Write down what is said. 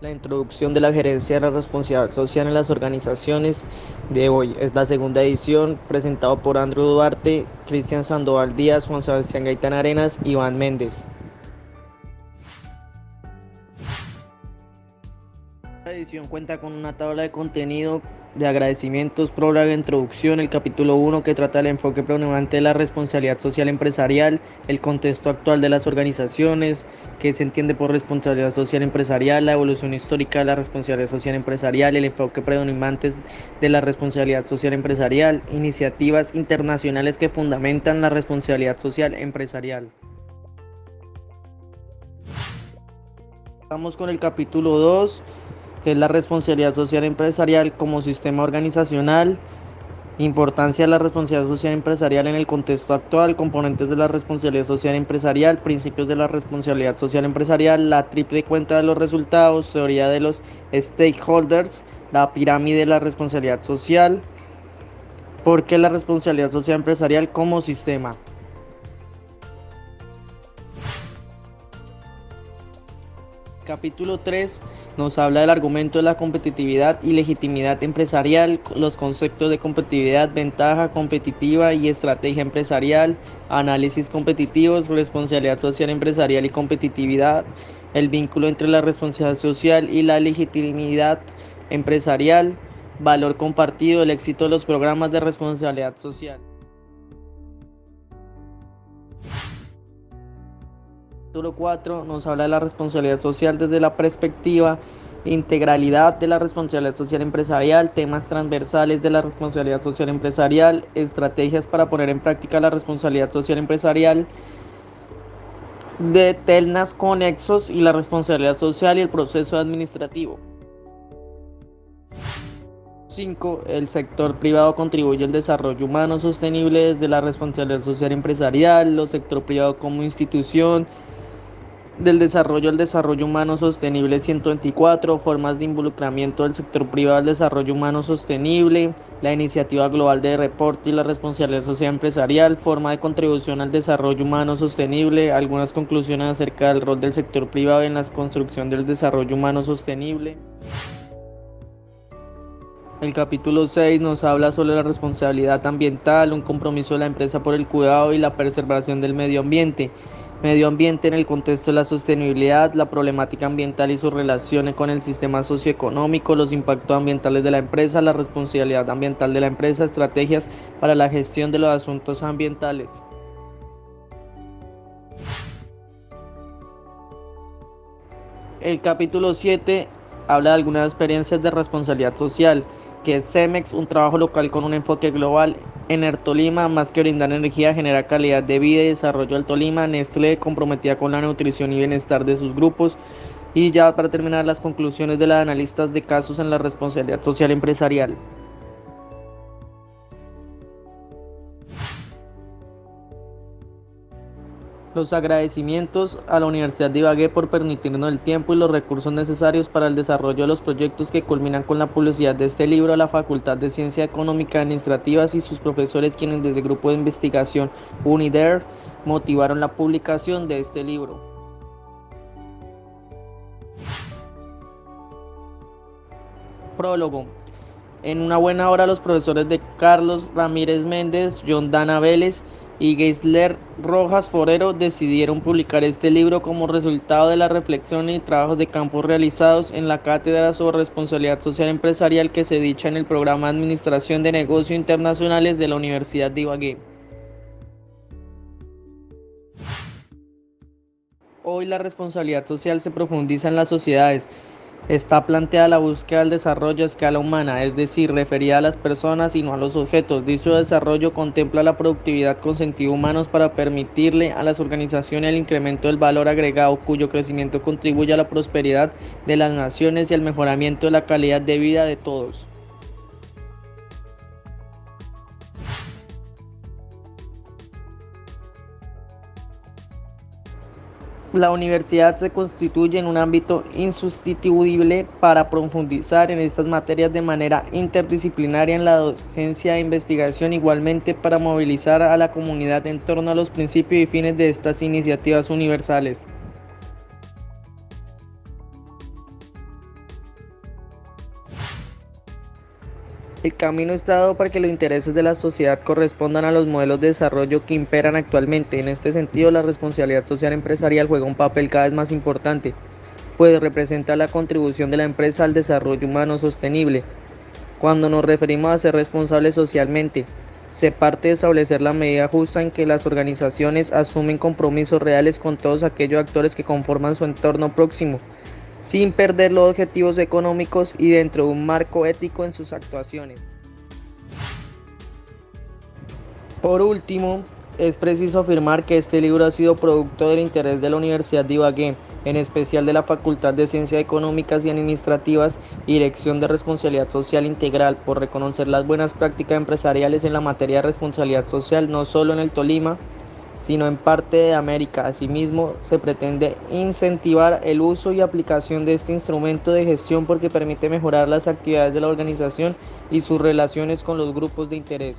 La introducción de la gerencia de la responsabilidad social en las organizaciones de hoy es la segunda edición, presentado por Andrew Duarte, Cristian Sandoval Díaz, Juan Sebastián Gaitán Arenas y Iván Méndez. Esta edición cuenta con una tabla de contenido de agradecimientos, de introducción, el capítulo 1 que trata el enfoque predominante de la responsabilidad social empresarial, el contexto actual de las organizaciones, qué se entiende por responsabilidad social empresarial, la evolución histórica de la responsabilidad social empresarial, el enfoque predominante de la responsabilidad social empresarial, iniciativas internacionales que fundamentan la responsabilidad social empresarial. Vamos con el capítulo 2 que es la responsabilidad social empresarial como sistema organizacional, importancia de la responsabilidad social empresarial en el contexto actual, componentes de la responsabilidad social empresarial, principios de la responsabilidad social empresarial, la triple cuenta de los resultados, teoría de los stakeholders, la pirámide de la responsabilidad social, por qué la responsabilidad social empresarial como sistema. Capítulo 3 nos habla del argumento de la competitividad y legitimidad empresarial, los conceptos de competitividad, ventaja competitiva y estrategia empresarial, análisis competitivos, responsabilidad social empresarial y competitividad, el vínculo entre la responsabilidad social y la legitimidad empresarial, valor compartido, el éxito de los programas de responsabilidad social. Capítulo 4 nos habla de la responsabilidad social desde la perspectiva integralidad de la responsabilidad social empresarial, temas transversales de la responsabilidad social empresarial, estrategias para poner en práctica la responsabilidad social empresarial, de telnas conexos y la responsabilidad social y el proceso administrativo. 5. El sector privado contribuye al desarrollo humano sostenible desde la responsabilidad social empresarial, los sector privado como institución, del desarrollo al desarrollo humano sostenible 124, formas de involucramiento del sector privado al desarrollo humano sostenible, la iniciativa global de reporte y la responsabilidad social empresarial, forma de contribución al desarrollo humano sostenible, algunas conclusiones acerca del rol del sector privado en la construcción del desarrollo humano sostenible. El capítulo 6 nos habla sobre la responsabilidad ambiental, un compromiso de la empresa por el cuidado y la preservación del medio ambiente medio ambiente en el contexto de la sostenibilidad, la problemática ambiental y sus relaciones con el sistema socioeconómico, los impactos ambientales de la empresa, la responsabilidad ambiental de la empresa, estrategias para la gestión de los asuntos ambientales. El capítulo 7 habla de algunas experiencias de responsabilidad social que es CEMEX, un trabajo local con un enfoque global. En el más que brindar energía, genera calidad de vida y desarrollo al Tolima. Nestlé, comprometida con la nutrición y bienestar de sus grupos. Y ya para terminar, las conclusiones de los analistas de casos en la responsabilidad social empresarial. Los agradecimientos a la Universidad de Ibagué por permitirnos el tiempo y los recursos necesarios para el desarrollo de los proyectos que culminan con la publicidad de este libro a la Facultad de Ciencia Económica Administrativas y sus profesores quienes desde el grupo de investigación UNIDER motivaron la publicación de este libro. Prólogo. En una buena hora los profesores de Carlos Ramírez Méndez, John Dana Vélez, y Geisler Rojas Forero decidieron publicar este libro como resultado de la reflexión y trabajos de campo realizados en la cátedra sobre responsabilidad social empresarial que se dicha en el programa de Administración de Negocios Internacionales de la Universidad de Ibagué. Hoy la responsabilidad social se profundiza en las sociedades, Está planteada la búsqueda del desarrollo a escala humana, es decir, referida a las personas y no a los objetos. Dicho desarrollo contempla la productividad con sentido humanos para permitirle a las organizaciones el incremento del valor agregado cuyo crecimiento contribuye a la prosperidad de las naciones y al mejoramiento de la calidad de vida de todos. La universidad se constituye en un ámbito insustituible para profundizar en estas materias de manera interdisciplinaria en la docencia e investigación, igualmente para movilizar a la comunidad en torno a los principios y fines de estas iniciativas universales. El camino está dado para que los intereses de la sociedad correspondan a los modelos de desarrollo que imperan actualmente. En este sentido, la responsabilidad social empresarial juega un papel cada vez más importante, pues representa la contribución de la empresa al desarrollo humano sostenible. Cuando nos referimos a ser responsables socialmente, se parte de establecer la medida justa en que las organizaciones asumen compromisos reales con todos aquellos actores que conforman su entorno próximo sin perder los objetivos económicos y dentro de un marco ético en sus actuaciones. Por último, es preciso afirmar que este libro ha sido producto del interés de la Universidad de Ibagué, en especial de la Facultad de Ciencias Económicas y Administrativas y Dirección de Responsabilidad Social Integral, por reconocer las buenas prácticas empresariales en la materia de responsabilidad social, no solo en el Tolima, sino en parte de América. Asimismo, se pretende incentivar el uso y aplicación de este instrumento de gestión porque permite mejorar las actividades de la organización y sus relaciones con los grupos de interés.